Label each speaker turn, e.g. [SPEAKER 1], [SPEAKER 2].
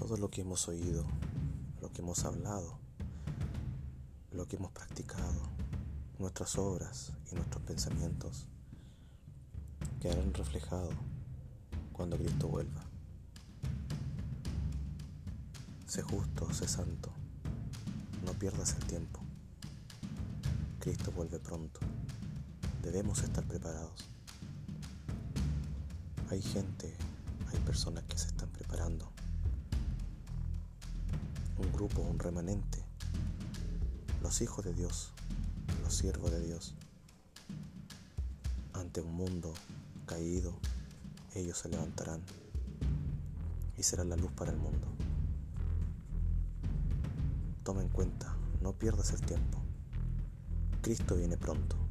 [SPEAKER 1] Todo lo que hemos oído, lo que hemos hablado, lo que hemos practicado, nuestras obras y nuestros pensamientos quedarán reflejados cuando Cristo vuelva. Sé justo, sé santo, no pierdas el tiempo. Cristo vuelve pronto, debemos estar preparados. Hay gente, hay personas que se están preparando. Un grupo, un remanente. Los hijos de Dios, los siervos de Dios. Ante un mundo caído, ellos se levantarán y serán la luz para el mundo. Toma en cuenta, no pierdas el tiempo. Cristo viene pronto.